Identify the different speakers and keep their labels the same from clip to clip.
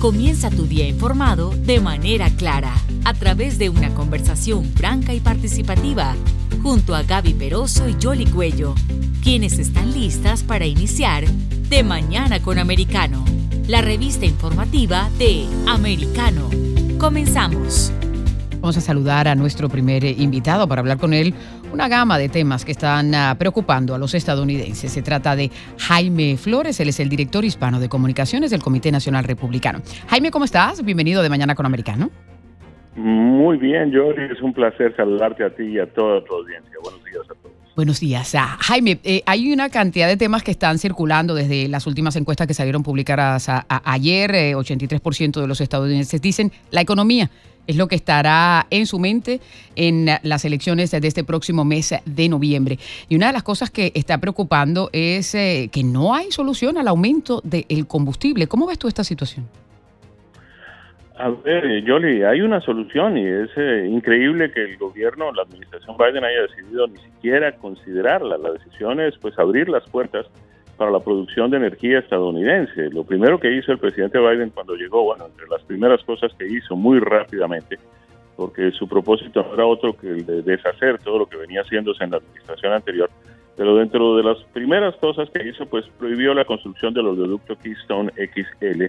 Speaker 1: Comienza tu día informado de manera clara, a través de una conversación franca y participativa, junto a Gaby Peroso y Jolly Cuello, quienes están listas para iniciar De Mañana con Americano, la revista informativa de Americano. Comenzamos.
Speaker 2: Vamos a saludar a nuestro primer invitado para hablar con él una gama de temas que están ah, preocupando a los estadounidenses. Se trata de Jaime Flores, él es el director hispano de comunicaciones del Comité Nacional Republicano. Jaime, ¿cómo estás? Bienvenido de Mañana con Americano.
Speaker 3: Muy bien, Jordi, es un placer saludarte a ti y a toda tu audiencia. Buenos días a todos.
Speaker 2: Buenos días. Ah, Jaime, eh, hay una cantidad de temas que están circulando desde las últimas encuestas que salieron publicadas ayer. 83% eh, de los estadounidenses dicen la economía es lo que estará en su mente en las elecciones de este próximo mes de noviembre. Y una de las cosas que está preocupando es eh, que no hay solución al aumento del combustible. ¿Cómo ves tú esta situación?
Speaker 3: A ver, Yoli, hay una solución y es eh, increíble que el gobierno, la administración Biden haya decidido ni siquiera considerarla. La decisión es pues abrir las puertas para la producción de energía estadounidense. Lo primero que hizo el presidente Biden cuando llegó, bueno, entre las primeras cosas que hizo muy rápidamente, porque su propósito no era otro que el de deshacer todo lo que venía haciéndose en la administración anterior, pero dentro de las primeras cosas que hizo, pues prohibió la construcción del oleoducto Keystone XL,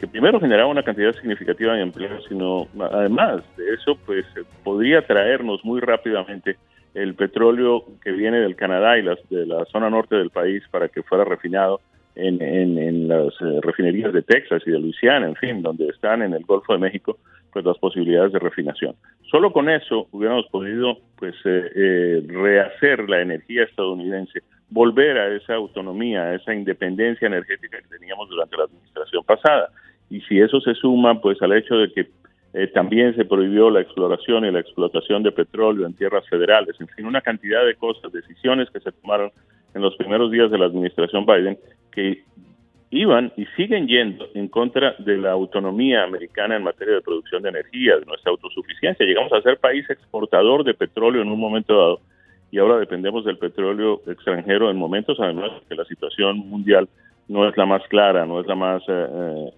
Speaker 3: que primero generaba una cantidad significativa de empleo, sino además de eso, pues podría traernos muy rápidamente el petróleo que viene del Canadá y las, de la zona norte del país para que fuera refinado en, en, las eh, refinerías de Texas y de Luisiana, en fin, donde están en el Golfo de México, pues las posibilidades de refinación. Solo con eso hubiéramos podido pues eh, eh, rehacer la energía estadounidense, volver a esa autonomía, a esa independencia energética que teníamos durante la administración pasada. Y si eso se suma pues al hecho de que eh, también se prohibió la exploración y la explotación de petróleo en tierras federales, en fin, una cantidad de cosas, decisiones que se tomaron en los primeros días de la administración Biden que iban y siguen yendo en contra de la autonomía americana en materia de producción de energía, de nuestra autosuficiencia. Llegamos a ser país exportador de petróleo en un momento dado y ahora dependemos del petróleo extranjero en momentos además que la situación mundial no es la más clara, no es la más eh, eh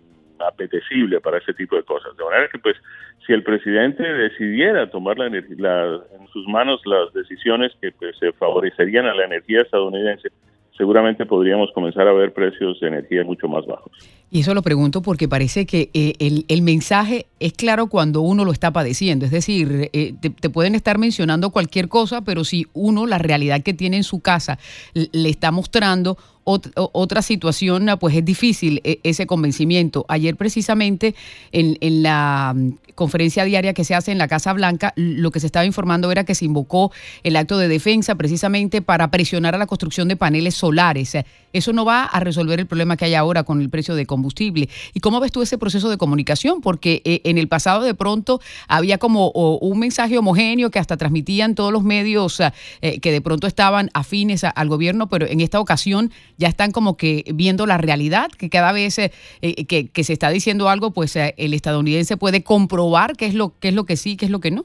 Speaker 3: apetecible para ese tipo de cosas. De manera que, pues, si el presidente decidiera tomar la, en sus manos las decisiones que pues, se favorecerían a la energía estadounidense, seguramente podríamos comenzar a ver precios de energía mucho más bajos.
Speaker 2: Y eso lo pregunto porque parece que eh, el, mensaje es claro cuando uno lo está padeciendo. Es decir, eh, te, pueden estar mencionando cualquier cosa, pero si uno, la realidad que tiene en su casa, le está mostrando otra situación, pues es difícil eh, ese convencimiento. Ayer precisamente en, en, la mm, conferencia diaria que se hace en la Casa Blanca, lo que se estaba informando era que se invocó el acto de defensa precisamente para presionar a la construcción de paneles solares. Eso no va a resolver el problema que hay ahora con el precio de combustible. ¿Y cómo ves tú ese proceso de comunicación? Porque eh, en el pasado de pronto había como un mensaje homogéneo que hasta transmitían todos los medios eh, que de pronto estaban afines al gobierno, pero en esta ocasión ya están como que viendo la realidad, que cada vez eh, que, que, se está diciendo algo, pues el estadounidense puede comprobar qué es lo, qué es lo que sí, qué es lo que no.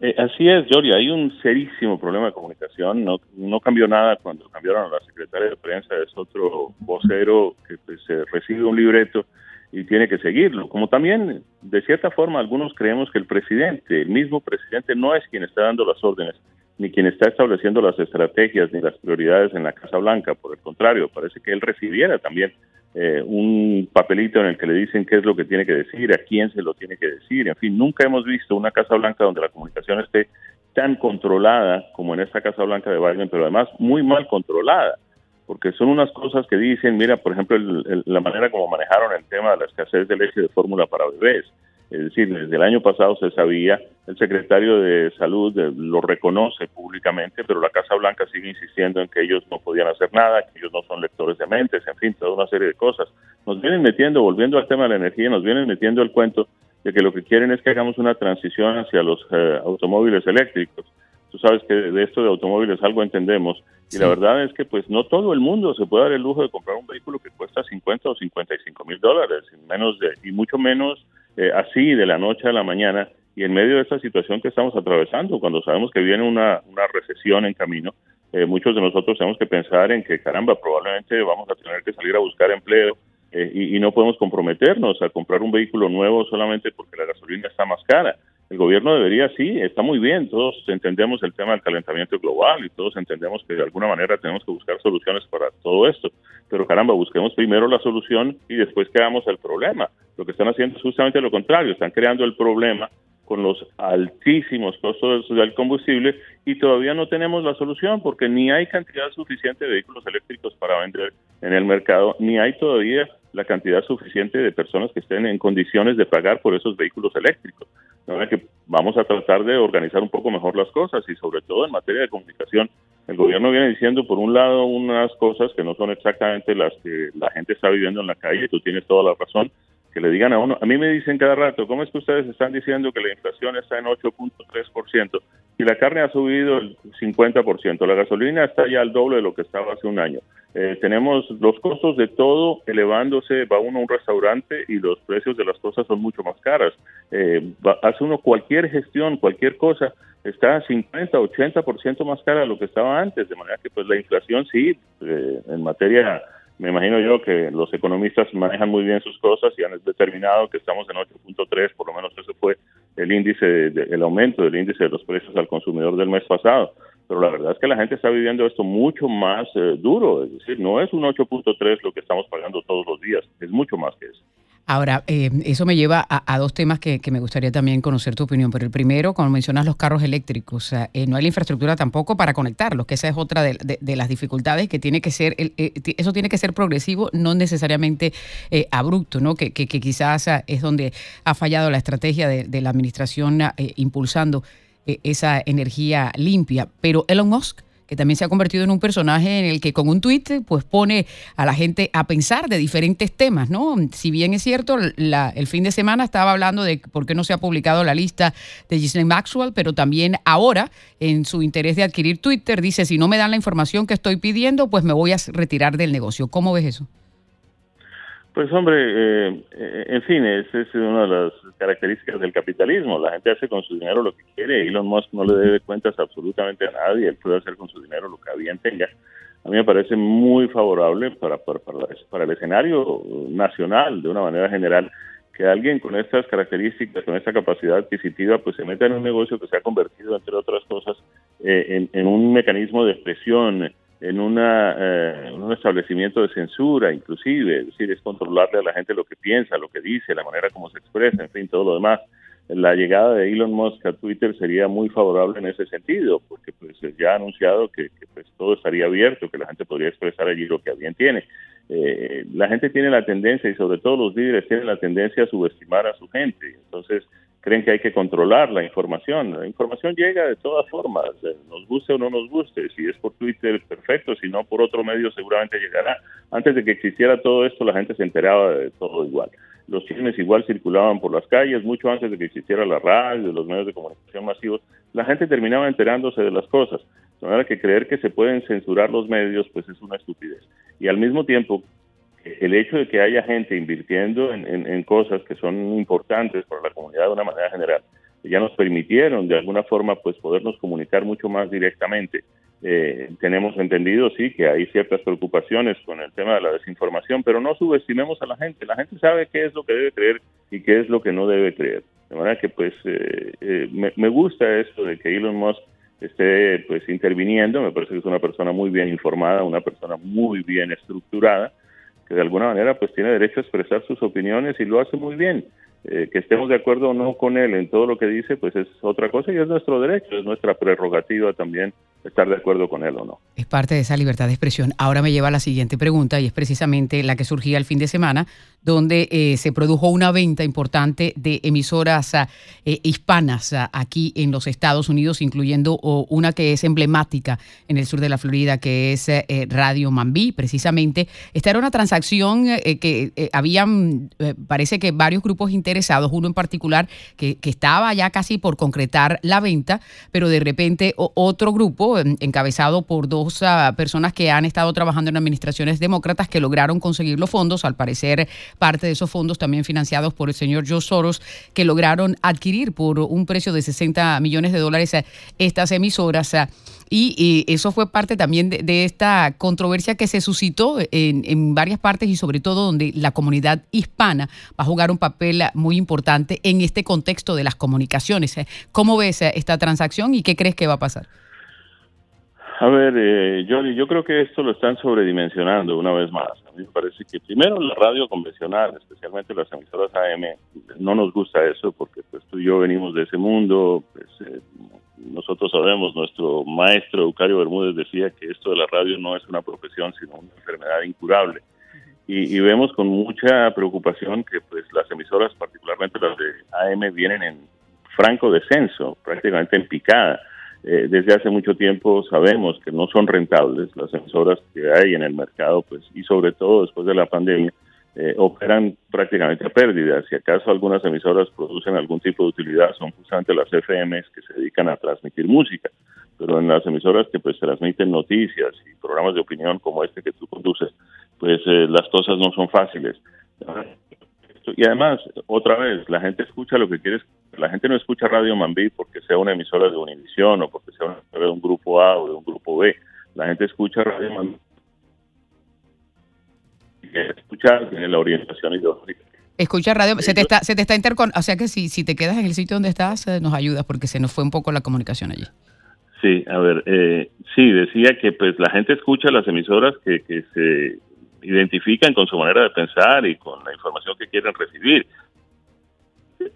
Speaker 3: Eh, así es, Gloria, hay un serísimo problema de comunicación, no, no cambió nada cuando cambiaron a la secretaria de prensa, es otro vocero que pues, recibe un libreto y tiene que seguirlo. Como también, de cierta forma, algunos creemos que el presidente, el mismo presidente, no es quien está dando las órdenes, ni quien está estableciendo las estrategias ni las prioridades en la Casa Blanca. Por el contrario, parece que él recibiera también eh, un papelito en el que le dicen qué es lo que tiene que decir, a quién se lo tiene que decir. En fin, nunca hemos visto una Casa Blanca donde la comunicación esté tan controlada como en esta Casa Blanca de Biden, pero además muy mal controlada, porque son unas cosas que dicen, mira, por ejemplo, la manera como manejaron el tema de la escasez de leche de fórmula para bebés. Es decir, desde el año pasado se sabía, el secretario de Salud eh, lo reconoce públicamente, pero la Casa Blanca sigue insistiendo en que ellos no podían hacer nada, que ellos no son lectores de mentes, en fin, toda una serie de cosas. Nos vienen metiendo, volviendo al tema de la energía, nos vienen metiendo el cuento de que lo que quieren es que hagamos una transición hacia los eh, automóviles eléctricos. Tú sabes que de esto de automóviles algo entendemos y la verdad es que pues no todo el mundo se puede dar el lujo de comprar un vehículo que cuesta 50 o 55 mil dólares, menos de, y mucho menos eh, así de la noche a la mañana y en medio de esta situación que estamos atravesando, cuando sabemos que viene una, una recesión en camino, eh, muchos de nosotros tenemos que pensar en que, caramba, probablemente vamos a tener que salir a buscar empleo eh, y, no podemos comprometernos a comprar un vehículo nuevo solamente porque la gasolina está más cara. El gobierno debería, sí, está muy bien, todos entendemos el tema del calentamiento global y todos entendemos que de alguna manera tenemos que buscar soluciones para todo esto, pero caramba, busquemos primero la solución y después creamos el problema. Lo que están haciendo es justamente lo contrario, están creando el problema con los altísimos costos del combustible y todavía no tenemos la solución porque ni hay cantidad suficiente de vehículos eléctricos para vender en el mercado, ni hay todavía la cantidad suficiente de personas que estén en condiciones de pagar por esos vehículos eléctricos. Que vamos a tratar de organizar un poco mejor las cosas y sobre todo en materia de comunicación. El gobierno viene diciendo, por un lado, unas cosas que no son exactamente las que la gente está viviendo en la calle, tú tienes toda la razón, que le digan a uno, a mí me dicen cada rato, ¿cómo es que ustedes están diciendo que la inflación está en 8.3%? Y la carne ha subido el 50%, la gasolina está ya al doble de lo que estaba hace un año. Eh, tenemos los costos de todo elevándose, va uno a un restaurante y los precios de las cosas son mucho más caras. Eh, hace uno cualquier gestión, cualquier cosa, está 50, 80% más cara de lo que estaba antes, de manera que pues la inflación sí, eh, en materia me imagino yo que los economistas manejan muy bien sus cosas y han determinado que estamos en 8.3, por lo menos ese fue el índice, el aumento del índice de los precios al consumidor del mes pasado. Pero la verdad es que la gente está viviendo esto mucho más eh, duro, es decir, no es un 8.3 lo que estamos pagando todos los días, es mucho más que eso.
Speaker 2: Ahora, eh, eso me lleva a, dos temas que, me gustaría también conocer tu opinión. Pero el primero, como mencionas, los carros eléctricos. Eh, no hay la infraestructura tampoco para conectarlos, que esa es otra de, las dificultades que tiene que ser, eh, eso tiene que ser progresivo, no necesariamente abrupto, ¿no? Que, que, quizás es donde ha fallado la estrategia de, la administración impulsando esa energía limpia. Pero Elon Musk que también se ha convertido en un personaje en el que con un tuit pues pone a la gente a pensar de diferentes temas, ¿no? Si bien es cierto, el fin de semana estaba hablando de por qué no se ha publicado la lista de Ghislaine Maxwell, pero también ahora, en su interés de adquirir Twitter, dice, si no me dan la información que estoy pidiendo, pues me voy a retirar del negocio. ¿Cómo ves eso?
Speaker 3: Pues hombre, eh, eh, en fin, esa es una de las características del capitalismo. La gente hace con su dinero lo que quiere. Elon Musk no le debe cuentas absolutamente a nadie. Él puede hacer con su dinero lo que bien tenga. A mí me parece muy favorable para, para, para, el escenario nacional, de una manera general, que alguien con estas características, con esta capacidad adquisitiva, pues se meta en un negocio que se ha convertido, entre otras cosas, eh, en, en un mecanismo de expresión en una, eh, un establecimiento de censura, inclusive, es decir, es controlarle a la gente lo que piensa, lo que dice, la manera como se expresa, en fin, todo lo demás. La llegada de Elon Musk a Twitter sería muy favorable en ese sentido, porque pues ya ha anunciado que, pues, todo estaría abierto, que la gente podría expresar allí lo que bien tiene. Eh, la gente tiene la tendencia, y sobre todo los líderes tienen la tendencia a subestimar a su gente. Entonces, creen que hay que controlar la información. La información llega de todas formas, eh, nos guste o no nos guste. Si es por Twitter, perfecto, si no por otro medio, seguramente llegará. Antes de que existiera todo esto, la gente se enteraba de todo igual. Los chismes igual circulaban por las calles, mucho antes de que existiera la radio, los medios de comunicación masivos. La gente terminaba enterándose de las cosas. De manera que creer que se pueden censurar los medios, pues es una estupidez. Y al mismo tiempo, el hecho de que haya gente invirtiendo en, cosas que son importantes para la comunidad de una manera general, ya nos permitieron de alguna forma pues podernos comunicar mucho más directamente. Eh, tenemos entendido, sí, que hay ciertas preocupaciones con el tema de la desinformación, pero no subestimemos a la gente. La gente sabe qué es lo que debe creer y qué es lo que no debe creer. De manera que pues eh, eh, me, me, gusta esto de que Elon Musk esté pues interviniendo, me parece que es una persona muy bien informada, una persona muy bien estructurada, de alguna manera pues tiene derecho a expresar sus opiniones y lo hace muy bien. Eh, que estemos de acuerdo o no con él en todo lo que dice, pues es otra cosa y es nuestro derecho, es nuestra prerrogativa también estar de acuerdo con él o no.
Speaker 2: Es parte de esa libertad de expresión. Ahora me lleva a la siguiente pregunta y es precisamente la que surgía el fin de semana, donde eh, se produjo una venta importante de emisoras ah, eh, hispanas ah, aquí en los Estados Unidos, incluyendo una que es emblemática en el sur de la Florida, que es Radio Mambí, precisamente. Esta era una transacción que habían, parece que varios grupos interesados uno en particular que, estaba ya casi por concretar la venta, pero de repente otro grupo encabezado por dos ah, personas que han estado trabajando en administraciones demócratas que lograron conseguir los fondos, al parecer parte de esos fondos también financiados por el señor Joe Soros, que lograron adquirir por un precio de 60 millones de dólares estas emisoras. Y, eso fue parte también de, esta controversia que se suscitó en, varias partes y sobre todo donde la comunidad hispana va a jugar un papel muy importante en este contexto de las comunicaciones. ¿Cómo ves esta transacción y qué crees que va a pasar?
Speaker 3: A ver, eh, yo creo que esto lo están sobredimensionando una vez más. A mí me parece que primero la radio convencional, especialmente las emisoras AM, no nos gusta eso porque pues tú y yo venimos de ese mundo, pues, eh, nosotros sabemos, nuestro maestro Eucario Bermúdez decía que esto de la radio no es una profesión, sino una enfermedad incurable. Y, vemos con mucha preocupación que pues las emisoras, particularmente las de AM, vienen en franco descenso, prácticamente en picada. Eh, desde hace mucho tiempo sabemos que no son rentables las emisoras que hay en el mercado, pues y sobre todo después de la pandemia, eh, operan prácticamente a pérdidas. Si acaso algunas emisoras producen algún tipo de utilidad, son justamente las FMs que se dedican a transmitir música. Pero en las emisoras que pues transmiten noticias y programas de opinión como este que tú conduces, pues eh, las cosas no son fáciles. Y además, otra vez, la gente escucha lo que quiere. La gente no escucha Radio Mambí porque sea una emisora de Univisión o porque sea una emisora de un grupo A o de un grupo B. La gente escucha Radio Mambí escuchar, tiene la orientación ideológica.
Speaker 2: Escucha radio, se te está, se te está intercon, o sea que si, si te quedas en el sitio donde estás, eh, nos ayudas porque se nos fue un poco la comunicación allí.
Speaker 3: Sí, a ver, eh, sí, decía que pues la gente escucha las emisoras que, que se identifican con su manera de pensar y con la información que quieren recibir.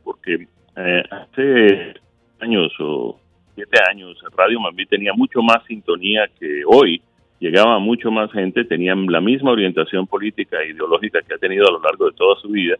Speaker 3: Porque eh, hace años o siete años, Radio Mambí tenía mucho más sintonía que hoy llegaba mucho más gente, tenían la misma orientación política e ideológica que ha tenido a lo largo de toda su vida,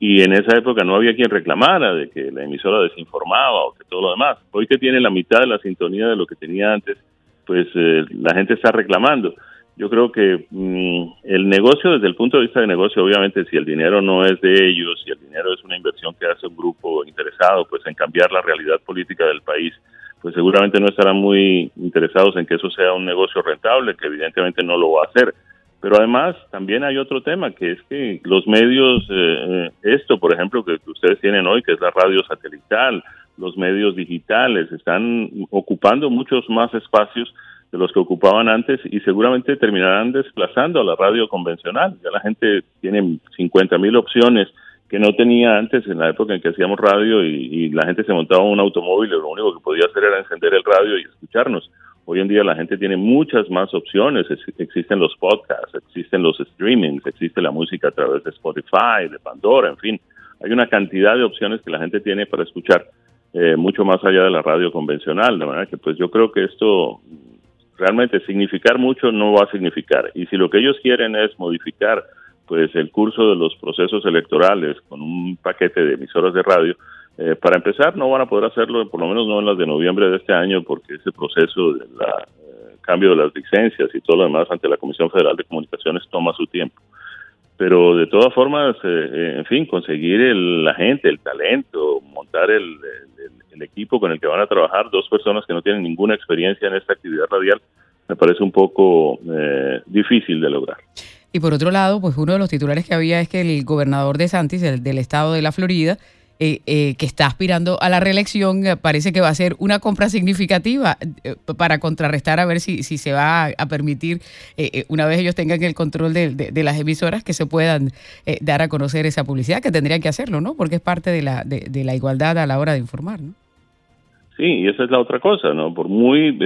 Speaker 3: y en esa época no había quien reclamara de que la emisora desinformaba o que todo lo demás. Hoy que tiene la mitad de la sintonía de lo que tenía antes, pues eh, la gente está reclamando. Yo creo que mm, el negocio, desde el punto de vista de negocio, obviamente, si el dinero no es de ellos, si el dinero es una inversión que hace un grupo interesado, pues en cambiar la realidad política del país, pues seguramente no estarán muy interesados en que eso sea un negocio rentable, que evidentemente no lo va a hacer. Pero además también hay otro tema, que es que los medios, eh, esto por ejemplo que ustedes tienen hoy, que es la radio satelital, los medios digitales, están ocupando muchos más espacios de los que ocupaban antes y seguramente terminarán desplazando a la radio convencional. Ya la gente tiene 50 mil opciones que no tenía antes en la época en que hacíamos radio y, la gente se montaba en un automóvil y lo único que podía hacer era encender el radio y escucharnos. Hoy en día la gente tiene muchas más opciones, existen los podcasts, existen los streamings, existe la música a través de Spotify, de Pandora, en fin, hay una cantidad de opciones que la gente tiene para escuchar eh, mucho más allá de la radio convencional, de manera que pues yo creo que esto realmente significar mucho no va a significar y si lo que ellos quieren es modificar pues el curso de los procesos electorales con un paquete de emisoras de radio, eh, para empezar no van a poder hacerlo, por lo menos no en las de noviembre de este año, porque ese proceso de la eh, cambio de las licencias y todo lo demás ante la Comisión Federal de Comunicaciones toma su tiempo. Pero de todas formas, eh, en fin, conseguir el, la gente, el talento, montar el, el, equipo con el que van a trabajar dos personas que no tienen ninguna experiencia en esta actividad radial, me parece un poco difícil de lograr.
Speaker 2: Y por otro lado, pues uno de los titulares que había es que el gobernador de Santis, del estado de la Florida, eh, eh, que está aspirando a la reelección, eh, parece que va a ser una compra significativa para contrarrestar a ver si, si se va a, permitir, una vez ellos tengan el control de, las emisoras, que se puedan dar a conocer esa publicidad, que tendrían que hacerlo, ¿no? Porque es parte de la, de, la igualdad a la hora de informar, ¿no?
Speaker 3: Sí, y esa es la otra cosa, ¿no? Por muy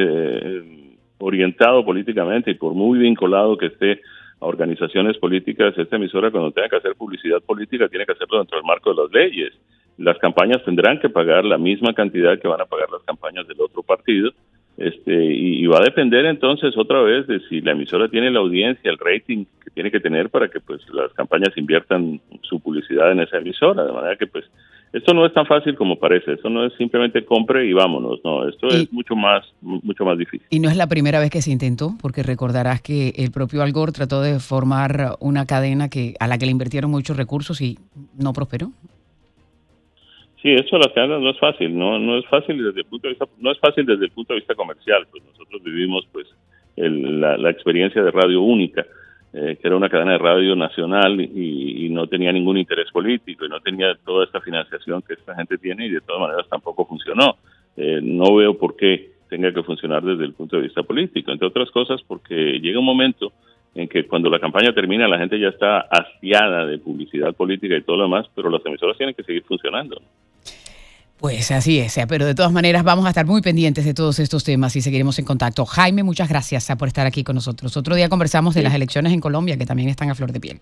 Speaker 3: orientado políticamente y por muy vinculado que esté organizaciones políticas, esta emisora cuando tenga que hacer publicidad política tiene que hacerlo dentro del marco de las leyes. Las campañas tendrán que pagar la misma cantidad que van a pagar las campañas del otro partido. Este, y, va a depender entonces otra vez de si la emisora tiene la audiencia, el rating que tiene que tener para que pues las campañas inviertan su publicidad en esa emisora, de manera que pues esto no es tan fácil como parece, esto no es simplemente compre y vámonos, no, esto es mucho más, mucho más difícil.
Speaker 2: Y no es la primera vez que se intentó, porque recordarás que el propio Al Gore trató de formar una cadena que a la que le invirtieron muchos recursos y no prosperó.
Speaker 3: Sí, eso las cadenas no es fácil, no no es fácil desde el punto de vista no es fácil desde el punto de vista comercial, pues nosotros vivimos pues la, experiencia de Radio Única, eh, que era una cadena de radio nacional y, no tenía ningún interés político y no tenía toda esta financiación que esta gente tiene y de todas maneras tampoco funcionó. Eh, no veo por qué tenga que funcionar desde el punto de vista político, entre otras cosas porque llega un momento en que cuando la campaña termina la gente ya está hastiada de publicidad política y todo lo demás, pero las emisoras tienen que seguir funcionando.
Speaker 2: Pues así es, pero de todas maneras vamos a estar muy pendientes de todos estos temas y seguiremos en contacto. Jaime, muchas gracias por estar aquí con nosotros. Otro día conversamos de las elecciones en Colombia, que también están a flor de piel.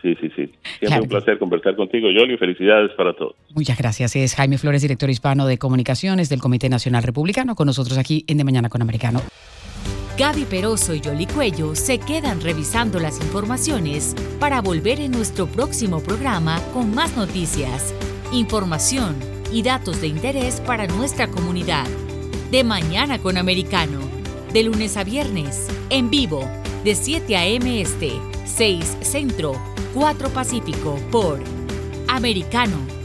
Speaker 3: Sí, sí, sí. Siempre un placer conversar contigo, Yoli. Felicidades para todos.
Speaker 2: Muchas gracias. Es Jaime Flores, director hispano de comunicaciones del Comité Nacional Republicano, con nosotros aquí en De Mañana con Americano.
Speaker 1: Gaby Peroso y Yoli Cuello se quedan revisando las informaciones para volver en nuestro próximo programa con más noticias, información y datos de interés para nuestra comunidad. De Mañana con Americano, de lunes a viernes, en vivo, de 7 a.m. Este, 6 Centro, 4 Pacífico, por Americano